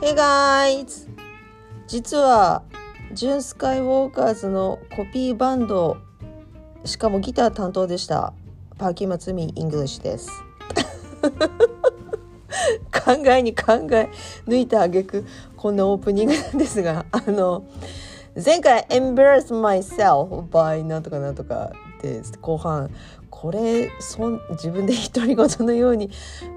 Hey guys! 実はジュン・スカイウォーカーズのコピーバンドしかもギター担当でした。パーキーマツミ English です。考えに考え抜いた挙句こんなオープニングなんですがあの前回「Embarrass Myself by なんとかなんとか」で後半これそん自分で独り言のように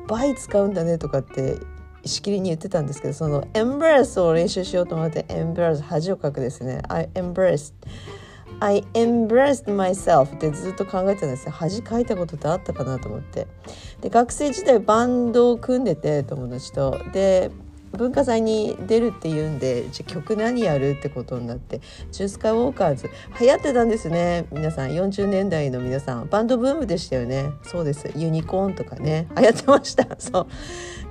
倍使うんだねとかってしきりに言ってたんですけどその embrace を練習しようと思って embrace 恥をかくですね。I embraced I embraced myself ってずっと考えてたんですよ。恥かいたことってあったかなと思って。で学生時代バンドを組んでて友達と。で文化祭に出るっていうんでじゃ曲何やるってことになってジュースカウォーカーズ。流行ってたんですね。皆さん40年代の皆さん。バンドブームでしたよね。そうです。ユニコーンとかね。流行ってました。そう。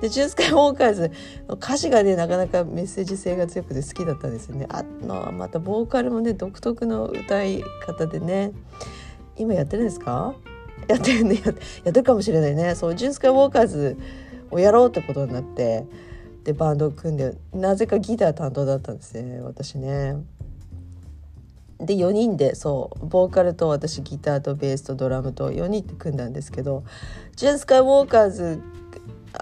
でジュースカウォーカーズ。の歌詞がねなかなかメッセージ性が強くて好きだったんですよね。あのまたボーカルもね独特の歌い方でね。今やってるんですか？やってるね。やってるかもしれないね。そうジュースカウォーカーズをやろうってことになって。でバンドを組んでなぜかギター担当だったんですね私ね。で4人でそうボーカルと私ギターとベースとドラムと4人で組んだんですけどジェン・スカイ・ウォーカーズ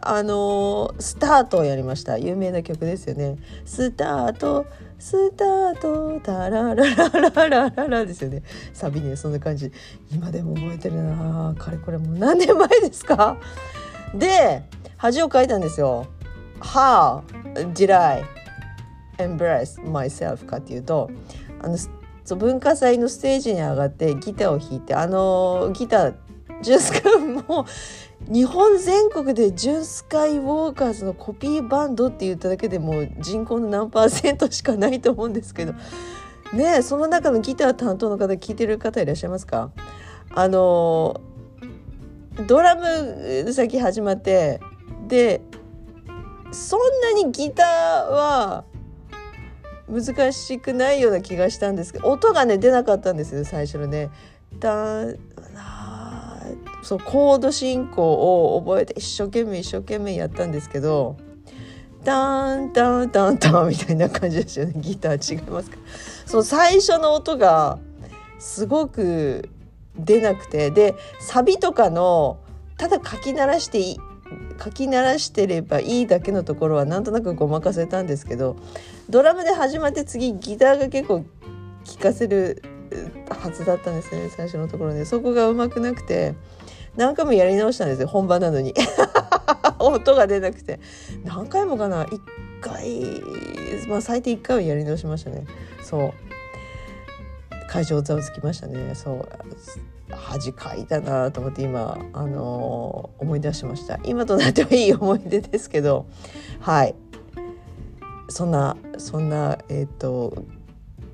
あのー、スタートをやりました。有名な曲ですよね。スタートスタートタラララララララですよね。サビねそんな感じ。今でも覚えてるなかれこれもう何年前ですか？で恥をかいたんですよ。How did I embrace myself かっていうとあの文化祭のステージに上がってギターを弾いてあのギタージュンスカも日本全国でジュンスカイウォーカーズのコピーバンドって言っただけでもう人口の何パーセントしかないと思うんですけどねその中のギター担当の方聞いてる方いらっしゃいますか？あのドラム先始まってでそんなにギターは難しくないような気がしたんですけど音がね出なかったんですよ最初のね。だそうコード進行を覚えて一生懸命一生懸命やったんですけどダンダンダンダンみたいな感じですよね。ギター違いますか。その最初の音がすごく出なくて。でサビとかのただ書き鳴らしていい書き鳴らしてればいいだけのところはなんとなくごまかせたんですけどドラムで始まって次ギターが結構聴かせるはずだったんですね最初のところで。そこがうまくなくて何回もやり直したんですよ本番なのに。音が出なくて。何回もかな。1回まあ最低1回はやり直しましたね。そう。会場ざわつきましたね。そう。恥かいたなと思って今、あのー、思い出しました。今となってはいい思い出ですけどはい。そんなそんなえっ、と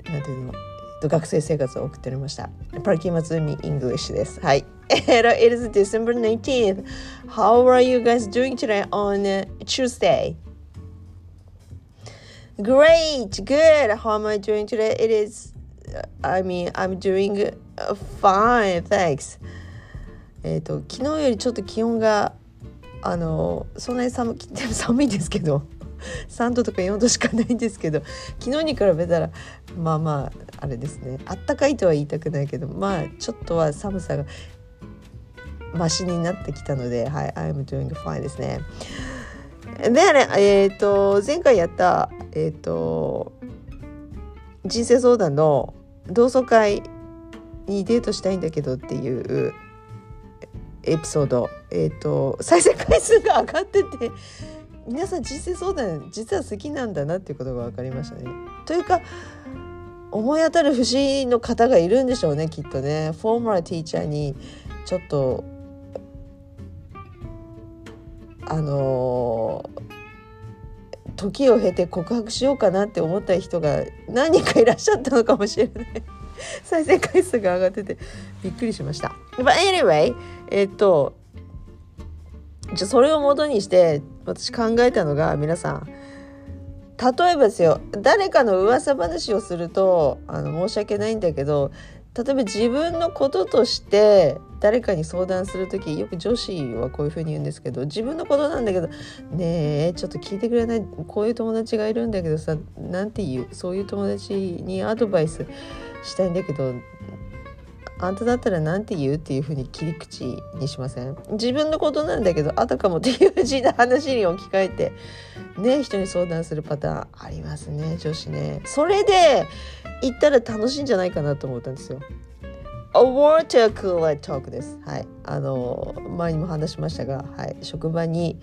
なんていうの学生生活を送っておりました。パルキーマツミイングリッシュです。はい。Hello, It is December 19th How are you guys doing today on Tuesday? Great, good. How am I doing today? It is I mean, I'm doing fine, thanks. えっと、昨日よりちょっと気温が、あの、そんなに寒寒いんですけど、3度とか4度しかないんですけど、昨日に比べたら、まあまあ、あれですね、あったかいとは言いたくないけど、まあ、ちょっとは寒さが、マシになってきたので、はい、I'm doing fine ですね。でね、えっ、ー、と、前回やった、えっ、ー、と、人生相談の同窓会にデートしたいんだけどっていうエピソード、えーと、再生回数が上がってて皆さん人生相談実は好きなんだなっていうことが分かりましたね。というか思い当たる節の方がいるんでしょうねきっとね。フォーマルティーチャーにちょっとあの時を経て告白しようかなって思った人が何人かいらっしゃったのかもしれない。再生回数が上がっててびっくりしました。But anyway えっとじゃそれをもとにして私考えたのが皆さん例えばですよ誰かの噂話をするとあの申し訳ないんだけど例えば自分のこととして誰かに相談する時よく女子はこういうふうに言うんですけど自分のことなんだけど「ねえちょっと聞いてくれないこういう友達がいるんだけどさなんて言うそういう友達にアドバイスしたいんだけどあんただったら何て言うっていうふうに切り口にしません？自分のことなんだけどあたかもっていう字の話に置き換えてね人に相談するパターンありますね女子ねそれで言ったら楽しいんじゃないかなと思ったんですよ A water cooler talk です。はい。あの、前にも話しましたが、はい。職場に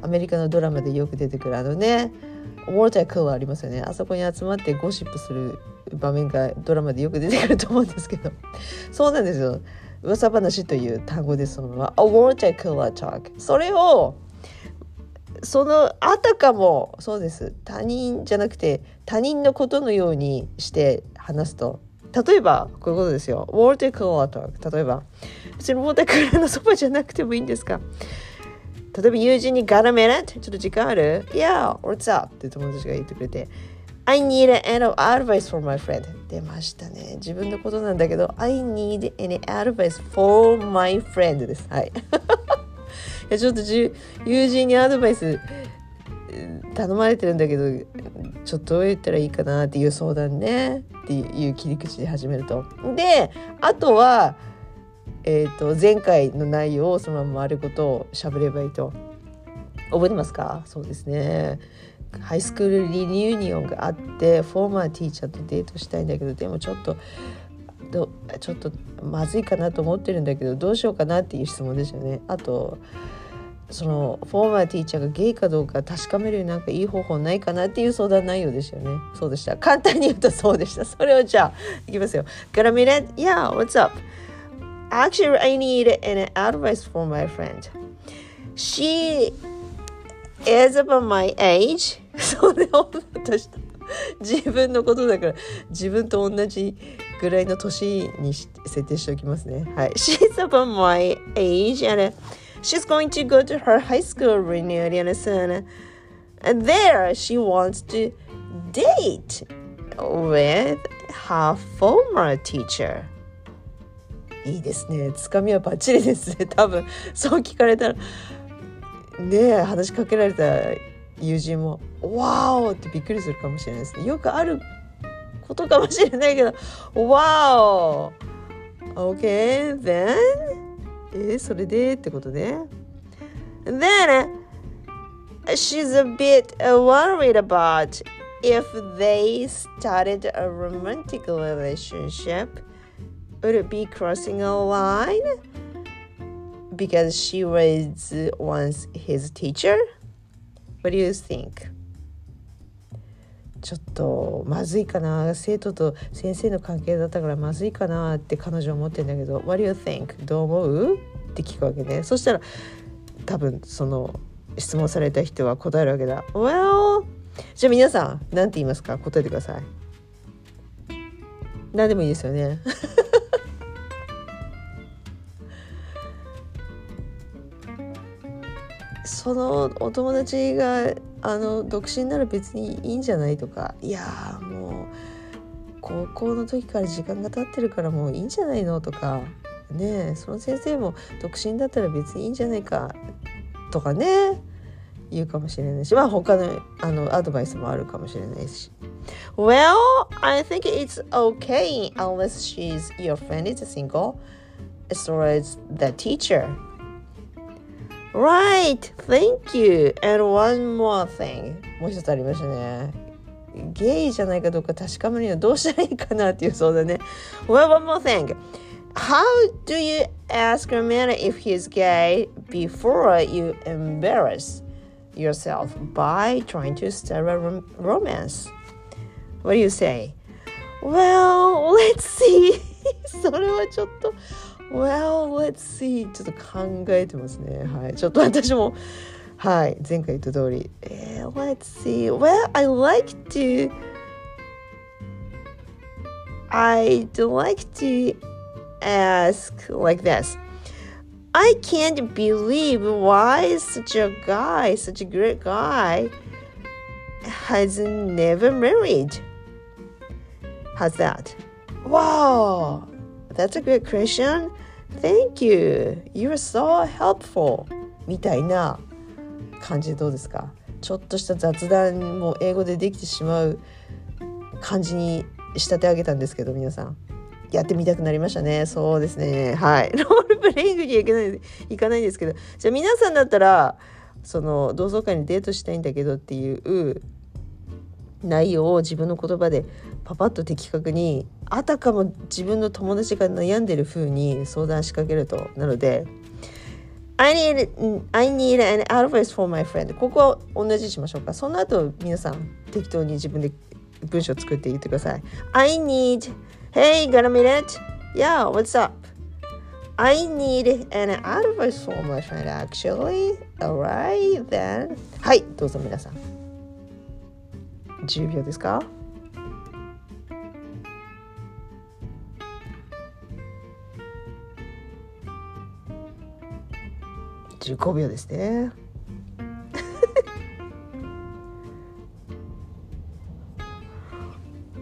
アメリカのドラマでよく出てくるあのね、ウォータークーラーありますよね。あそこに集まってゴシップする場面がドラマでよく出てくると思うんですけど、そうなんですよ。噂話という単語でそのまま、A water cooler talk。それを、そのあたかもそうです他人じゃなくて他人のことのようにして話すと例えばこういうことですよ。ウォータークーラーと例えば別にウォータークラーのそばじゃなくてもいいんですか？例えば友人に Got a minute? ちょっと時間ある ?Yeah, what's up? って友達が言ってくれて I need an advice for my friend 出ましたね。自分のことなんだけど I need any advice for my friend です。はい。いやちょっと友人にアドバイス頼まれてるんだけどちょっとどう言ったらいいかなっていう相談ねっていう切り口で始めると。であとは、えーと、前回の内容をそのまま丸ごとしゃべればいいと。覚えてますか？そうですね。ハイスクールリニューニオンがあってフォーマーティーチャーとデートしたいんだけどでもちょっとどちょっとまずいかなと思ってるんだけどどうしようかなっていう質問ですよね。あとそのフォーマーティーチャーがゲイかどうか確かめるなんかいい方法ないかなっていう相談内容ですよね。そうでした。簡単に言うとそうでした。それをじゃあいきますよ。Got a minute? Yeah, what's up? Actually, I need an advice for my friend. She is about my age. それを私自分のことだから自分と同じぐらいの年に設定しておきますね。はい。She's about my age and She's going to go to her high school reunion soon. And there she wants to date with her former teacher. いいですね。つかみはバッチリですね。多分そう聞かれたらねえ話しかけられた友人も「ワーオ!」ってびっくりするかもしれないですね。よくあることかもしれないけど「ワーオ !OK then? えそれでってことね。Then she's a bit worried about if they started a romantic relationship. Would be crossing a line? Because she was once his teacher? What do you think? ちょっとまずいかな生徒と先生の関係だったからまずいかなって彼女は思ってんだけど「What do you think? どう思う?」って聞くわけねそしたら多分その質問された人は答えるわけだ「Well」じゃあ皆さん何て言いますか？答えてください何でもいいですよねそのお友達があの独身なら別にいいんじゃないとか。いやもう高校の時から時間が経ってるからもういいんじゃないのとか。ねその先生も独身だったら別にいいんじゃないか。とかね言うかもしれないし。まあ他のあのアドバイスもあるかもしれないし。Well, I think it's okay unless she's your friend is single. As far as the teacher. Right, thank you. And one more thing. もう一つありましたね。ゲイじゃないかどうか確かめるにはどうしたらいいかなっていうそうだね。Well, one more thing. How do you ask a man if he's gay before you embarrass yourself by trying to start a rom romance? What do you say? Well, let's see. それはちょっと Well, let's see. ちょっと考えてますね。はい。ちょっと私も、はい。前回言った通り。えー、let's see. Well, I like to, I'd like to ask like this. I can't believe why such a guy, such a great guy, has never married. How's that? Wow! that's a good question. Thank you. You're so helpful. みたいな感じでどうですか？ちょっとした雑談も英語でできてしまう感じに仕立て上げたんですけど皆さん。やってみたくなりましたね。そうですね。はい。ロールプレイングにはいけないいかないんですけど。じゃあ皆さんだったらその同窓会にデートしたいんだけどっていう内容を自分の言葉でパパッと的確にあたかも自分の友達が悩んでる風に相談しかけるとなので I need, I need an advice for my friend ここは同じにしましょうかその後皆さん適当に自分で文章を作って言ってください I need Hey got a minute? Yeah what's up? I need an advice for my friend actually Alright then はいどうぞ皆さん10秒ですか15秒ですね。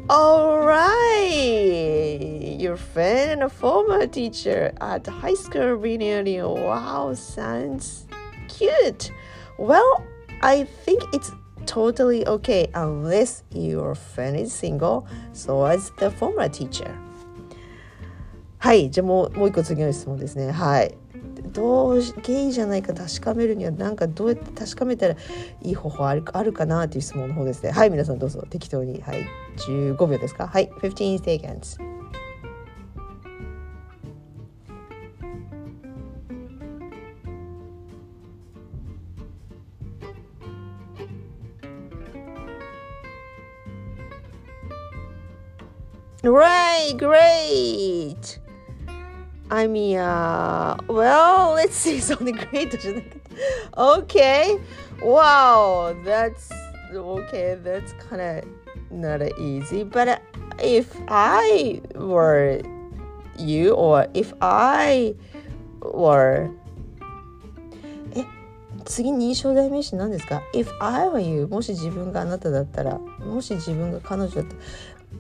All right, your friend and a former teacher at high school reunion. Wow, sounds cute. Well, I think it's totally okay unless your friend is single, so as the former teacher. はい、じゃあもうもう一個次の質問ですね。はい。どうゲイじゃないか確かめるにはなんかどうやって確かめたらいい方法あるあるかなっていう質問の方ですね。はい皆さんどうぞ。適当に。はい。15秒ですか？はい。15 seconds Right, great! I mean, uh, well, let's see something great. okay, wow, that's okay. That's kind of not easy. But if I were you, or if I were え次に印象代名詞何ですか ?If I were you もし自分があなただったらもし自分が彼女だった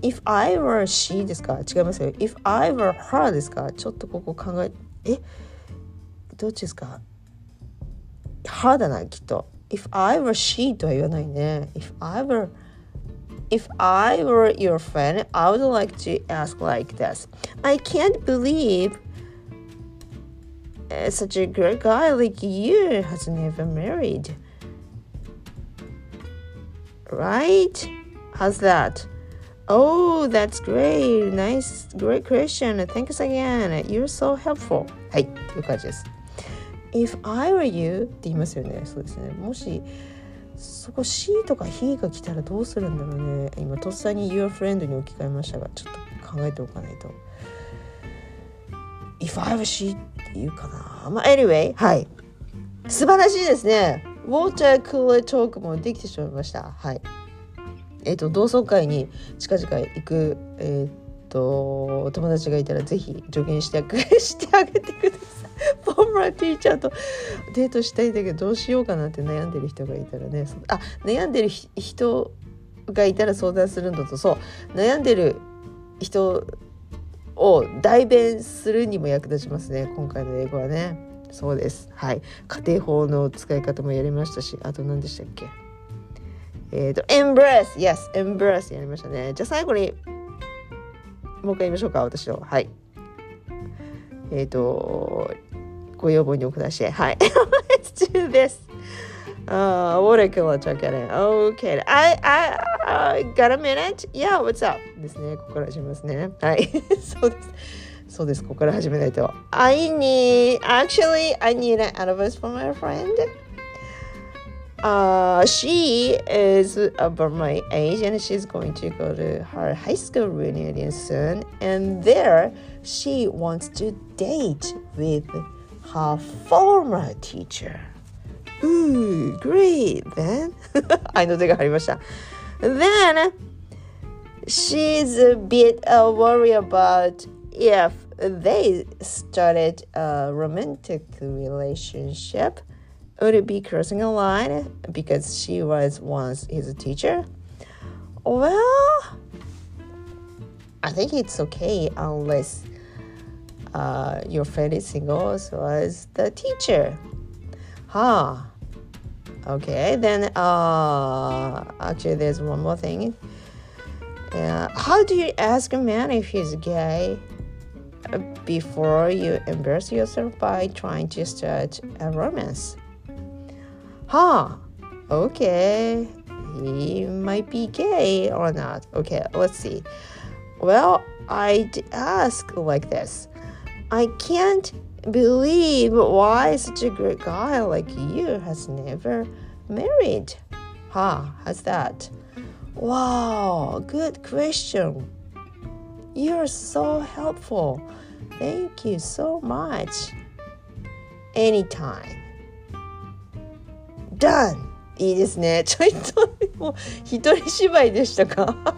if I were she ですか違いますよ if I were her ですかちょっとここ考ええどっちですか her だなきっと if I were she とは言わないね if I were If I were your friend, I would like to ask like this. I can't believe such a great guy like you has never married. Right? How's that? Oh, that's great. Nice, great question. Thanks again. You're so helpful. はい、という感じです。If I were you って言いますよね。そうですね。もし、そこ she とか he が来たらどうするんだろうね。今、とっさに your friend に置き換えましたが、ちょっと考えておかないと。If I were she って言うかな。まあ、anyway、はい。素晴らしいですね。ウォータークーラートークもできてしまいました。はい。えーと、同窓会に近々行く、えーと、友達がいたらぜひ助言してしてあげてください。フォームラティーチャーとデートしたいんだけどどうしようかなって悩んでる人がいたらねあ悩んでる人がいたら相談するのと。そう。悩んでる人を代弁するにも役立ちますね今回の英語はね。そうです。はい。家庭法の使い方もやりましたし。あと何でしたっけ？えっ、ー、と、embrace! Yes, embrace やりましたね。じゃあ最後に、もう一回言いましょうか、私を。はい。えっ、ー、と、ご要望にお下しはい。Let's do this! Uh, what a killer check it Okay. I, I, I got a minute? Yeah, what's up? ですね。ここから始めますね。はい。そうです。そうです。ここから始めないと。I need, actually, I need an advice from my friend. Uh, she is about my age and she's going to go to her high school reunion soon. And there, she wants to date with her former teacher. Ooh, great then. I know they got Then she's a bit uh, worried about if they started a romantic relationship would be crossing a line because she was once his teacher? Well, I think it's okay unless uh, your single, so was the teacher. Huh. Okay, then uh, actually, there's one more thing. Uh, how do you ask a man if he's gay before you embarrass yourself by trying to start a romance? Huh. Okay. He might be gay or not. Okay, let's see. Well, I'd ask like this I can't believe why such a great guy like you has never married. Huh, how's that? Wow, good question. You're so helpful. Thank you so much. Anytime. Done! いいですね。ちょいと、もう一人芝居でしたか？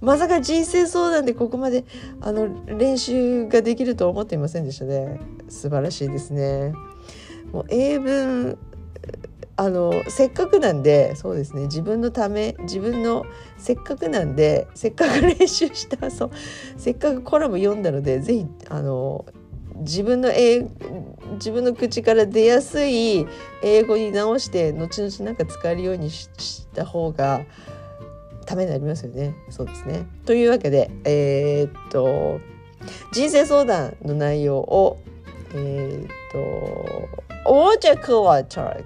まさか人生相談でここまであの練習ができると思っていませんでしたね素晴らしいですねもう英文あのせっかくなんでそうですね自分のため自分のせっかくなんでせっかく練習したそうせっかくコラム読んだのでぜひあの自分の英自分の口から出やすい英語に直して後々なんか使えるようにした方がためになりますよね。そうですね。というわけで、えー、っと人生相談の内容をえー、っと Water Cooler Talk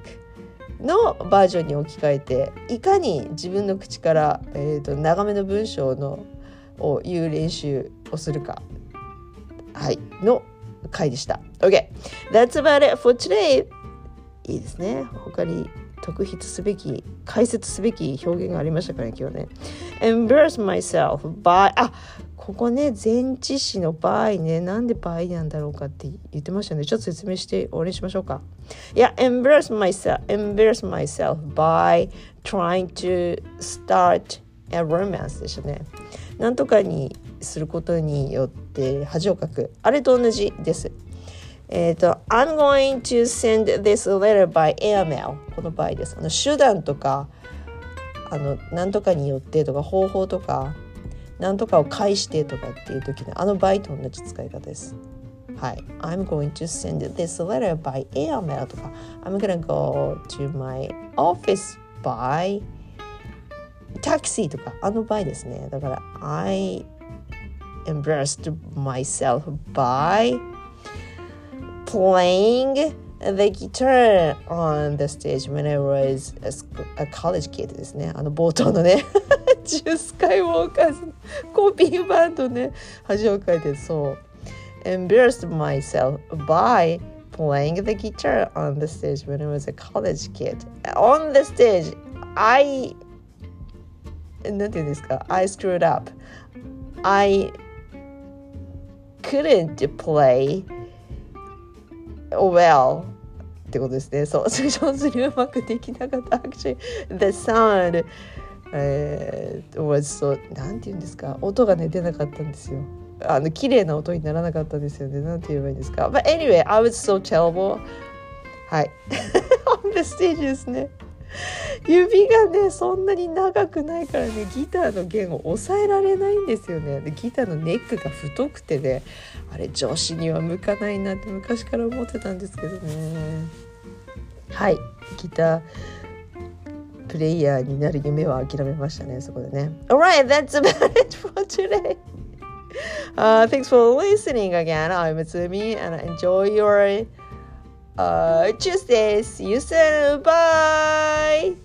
のバージョンに置き換えていかに自分の口から、えー、と長めの文章のを言う練習をするかはいの回でした。OK! That's about it for today! いいですね。他に特筆すべき解説すべき表現がありましたからね今日ね embarrass myself by あここね前置詞の場合ねなんで場合なんだろうかって言ってましたねちょっと説明して終わりにしましょうかいや embarrass myself embarrass myself by trying to start a romance でしたねなんとかにすることによって恥をかくあれと同じですえっ、ー、と、I'm going to send this letter by airmail この場合です。あの手段とか、あの、なんとかによってとか、方法とか、なんとかを返してとかっていう時のあの場合と同じ使い方です。はい。I'm going to send this letter by airmail とか、I'm gonna go to my office by taxi とか、あの場合ですね。だから、I embarrassed myself by playing the guitar on the stage when I was a, a college kid ですね。あの冒頭のね、ジュースカイウォーカーズのコピーバンドね、恥をかいてそう。embarrassed myself by playing the guitar on the stage when I was a college kid. On the stage, I なんていうんですか I screwed up. I couldn't play well ってことですね。そう、上手にうまくできなかった。Actually, the sound、えー、was so なんて言うんですか？音がね出なかったんですよ。あの綺麗な音にならなかったんですよね。なんて言えばいいんですか？But anyway, I was so terrible. はい。on the stage ですね。指がねそんなに長くないからねギターの弦を押さえられないんですよね。でギターのネックが太くてねあれ女子には向かないなって昔から思ってたんですけどね。はい。ギタープレイヤーになる夢は諦めましたねそこでね。Alright that's about it for today. Uh, thanks for listening again. I'm Tsumi and enjoy your Uh, Archie See you soon. Bye.